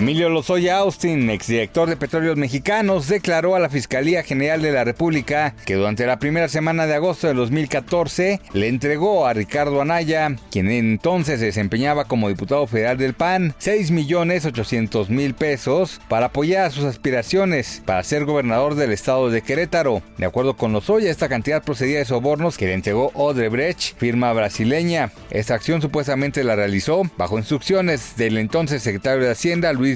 Emilio Lozoya Austin, exdirector de Petróleos Mexicanos, declaró a la Fiscalía General de la República que durante la primera semana de agosto de 2014 le entregó a Ricardo Anaya, quien entonces se desempeñaba como diputado federal del PAN, 6 millones 800 mil pesos para apoyar sus aspiraciones para ser gobernador del estado de Querétaro. De acuerdo con Lozoya, esta cantidad procedía de sobornos que le entregó Odebrecht, firma brasileña. Esta acción supuestamente la realizó bajo instrucciones del entonces secretario de Hacienda, Luis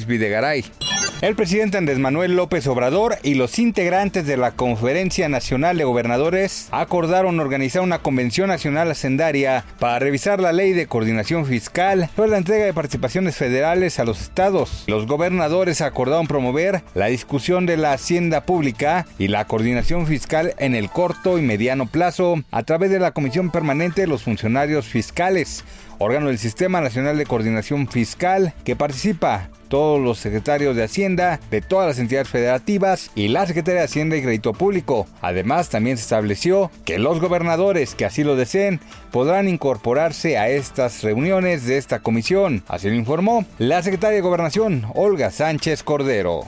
El presidente Andrés Manuel López Obrador y los integrantes de la Conferencia Nacional de Gobernadores acordaron organizar una convención nacional hacendaria para revisar la ley de coordinación fiscal sobre la entrega de participaciones federales a los estados. Los gobernadores acordaron promover la discusión de la hacienda pública y la coordinación fiscal en el corto y mediano plazo a través de la Comisión Permanente de los Funcionarios Fiscales, órgano del Sistema Nacional de Coordinación Fiscal que participa todos los secretarios de Hacienda de todas las entidades federativas y la Secretaría de Hacienda y Crédito Público. Además, también se estableció que los gobernadores que así lo deseen podrán incorporarse a estas reuniones de esta comisión. Así lo informó la secretaria de Gobernación, Olga Sánchez Cordero.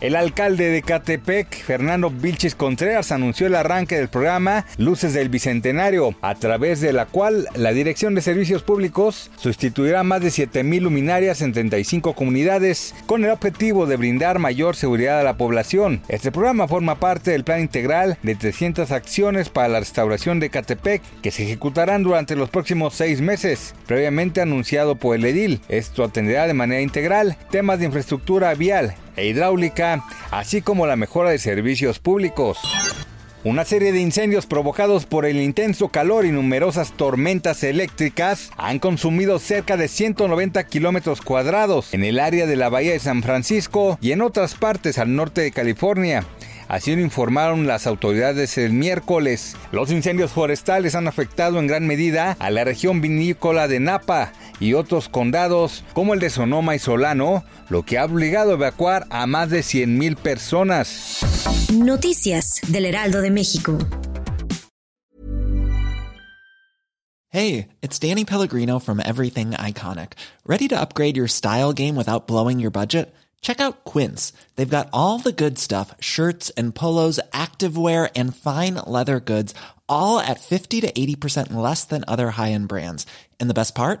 El alcalde de Catepec, Fernando Vilches Contreras, anunció el arranque del programa Luces del Bicentenario, a través de la cual la Dirección de Servicios Públicos sustituirá más de 7.000 luminarias en 35 comunidades, con el objetivo de brindar mayor seguridad a la población. Este programa forma parte del plan integral de 300 acciones para la restauración de Catepec, que se ejecutarán durante los próximos seis meses, previamente anunciado por el edil. Esto atenderá de manera integral temas de infraestructura vial, e hidráulica, así como la mejora de servicios públicos. Una serie de incendios provocados por el intenso calor y numerosas tormentas eléctricas han consumido cerca de 190 kilómetros cuadrados en el área de la Bahía de San Francisco y en otras partes al norte de California. Así lo informaron las autoridades el miércoles. Los incendios forestales han afectado en gran medida a la región vinícola de Napa y otros condados como el de Sonoma y Solano, lo que ha obligado a evacuar a más de 100.000 personas. Noticias del Heraldo de México. Hey, it's Danny Pellegrino from Everything Iconic. ¿Ready to upgrade your style game without blowing your budget? Check out Quince. They've got all the good stuff shirts and polos, activewear, and fine leather goods, all at 50 to 80% less than other high end brands. And the best part?